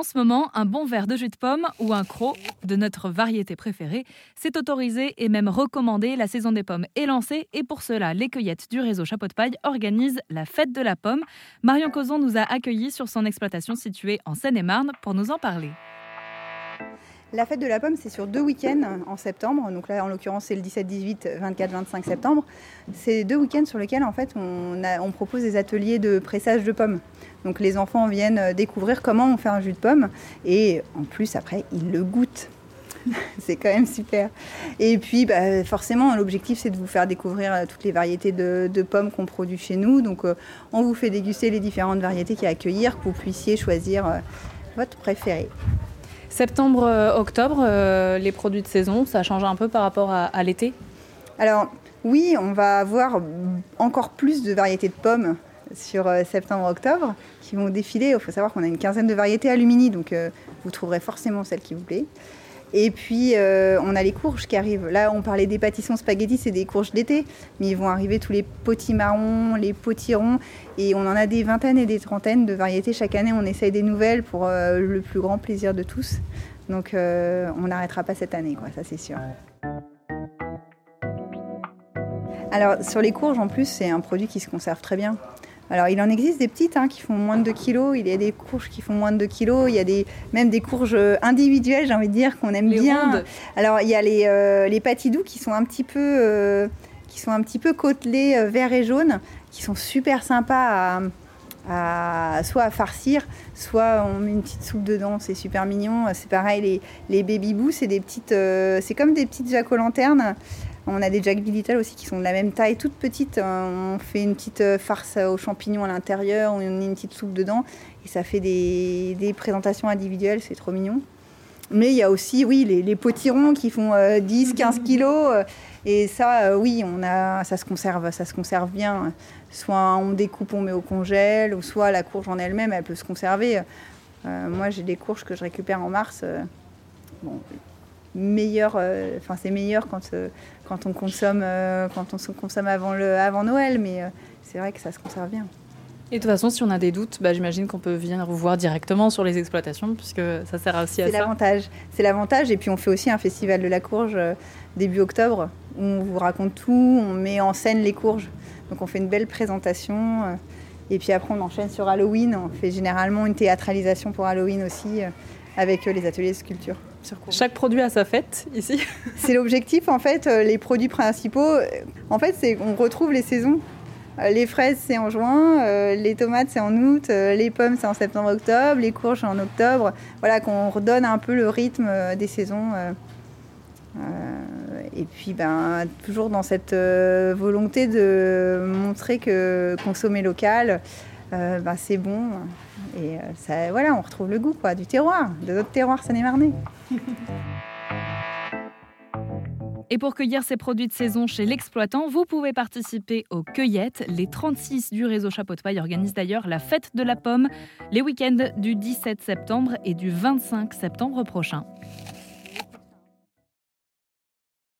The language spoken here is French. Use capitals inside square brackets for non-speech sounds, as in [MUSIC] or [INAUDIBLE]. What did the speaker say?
En ce moment, un bon verre de jus de pomme ou un croc de notre variété préférée, c'est autorisé et même recommandé. La saison des pommes est lancée et pour cela, les cueillettes du réseau Chapeau de Paille organisent la fête de la pomme. Marion Causon nous a accueillis sur son exploitation située en Seine-et-Marne pour nous en parler. La fête de la pomme, c'est sur deux week-ends en septembre. Donc là, en l'occurrence, c'est le 17, 18, 24, 25 septembre. C'est deux week-ends sur lesquels, en fait, on, propose des ateliers de pressage de pommes. Donc les enfants viennent découvrir comment on fait un jus de pomme. Et en plus, après, ils le goûtent. [LAUGHS] c'est quand même super. Et puis, bah, forcément, l'objectif, c'est de vous faire découvrir euh, toutes les variétés de, pommes qu'on produit chez nous. Donc, euh, on vous fait déguster les différentes variétés qu'il y a à accueillir, que vous puissiez choisir euh, votre préféré. Septembre-octobre, euh, les produits de saison, ça change un peu par rapport à, à l'été? Alors oui, on va avoir encore plus de variétés de pommes sur euh, septembre-octobre qui vont défiler. Il faut savoir qu'on a une quinzaine de variétés alumini, donc euh, vous trouverez forcément celle qui vous plaît. Et puis, euh, on a les courges qui arrivent. Là, on parlait des pâtissons spaghettis, c'est des courges d'été. Mais ils vont arriver tous les potimarrons, les potirons. Et on en a des vingtaines et des trentaines de variétés. Chaque année, on essaye des nouvelles pour euh, le plus grand plaisir de tous. Donc, euh, on n'arrêtera pas cette année, quoi, ça c'est sûr. Alors, sur les courges, en plus, c'est un produit qui se conserve très bien. Alors, il en existe des petites hein, qui font moins de 2 kilos. Il y a des courges qui font moins de 2 kilos. Il y a des, même des courges individuelles, j'ai envie de dire, qu'on aime les bien. Rondes. Alors, il y a les, euh, les patidous qui sont un petit peu, euh, qui sont un petit peu côtelés euh, vert et jaune, qui sont super sympas à, à, soit à farcir, soit on met une petite soupe dedans. C'est super mignon. C'est pareil, les, les baby boo, c'est des petites, euh, c'est comme des petites jack o' lanternes. On a des Jack Little aussi qui sont de la même taille, toutes petites. On fait une petite farce aux champignons à l'intérieur, on met une petite soupe dedans et ça fait des, des présentations individuelles, c'est trop mignon. Mais il y a aussi, oui, les, les potirons qui font euh, 10, 15 kilos. et ça, euh, oui, on a, ça se conserve, ça se conserve bien. Soit on découpe, on met au congèle, ou soit la courge en elle-même, elle peut se conserver. Euh, moi, j'ai des courges que je récupère en mars. bon, meilleur, enfin c'est meilleur quand, quand on consomme, quand on se consomme avant, le, avant Noël, mais c'est vrai que ça se conserve bien. Et de toute façon, si on a des doutes, bah, j'imagine qu'on peut venir vous voir directement sur les exploitations, puisque ça sert aussi à ça. C'est l'avantage. C'est l'avantage. Et puis on fait aussi un festival de la courge euh, début octobre, où on vous raconte tout, on met en scène les courges. Donc on fait une belle présentation. Euh, et puis après, on enchaîne sur Halloween. On fait généralement une théâtralisation pour Halloween aussi, euh, avec les ateliers de sculpture. Chaque produit a sa fête ici. [LAUGHS] c'est l'objectif en fait. Les produits principaux, en fait, c'est qu'on retrouve les saisons. Les fraises, c'est en juin, euh, les tomates, c'est en août, euh, les pommes, c'est en septembre-octobre, les courges, en octobre. Voilà, qu'on redonne un peu le rythme euh, des saisons. et puis, ben, toujours dans cette volonté de montrer que consommer local, ben, c'est bon. Et ça, voilà, on retrouve le goût quoi, du terroir, de notre terroir seine-et-marnais. Et pour cueillir ces produits de saison chez l'exploitant, vous pouvez participer aux cueillettes. Les 36 du réseau Chapeau de Paille organisent d'ailleurs la fête de la pomme les week-ends du 17 septembre et du 25 septembre prochain.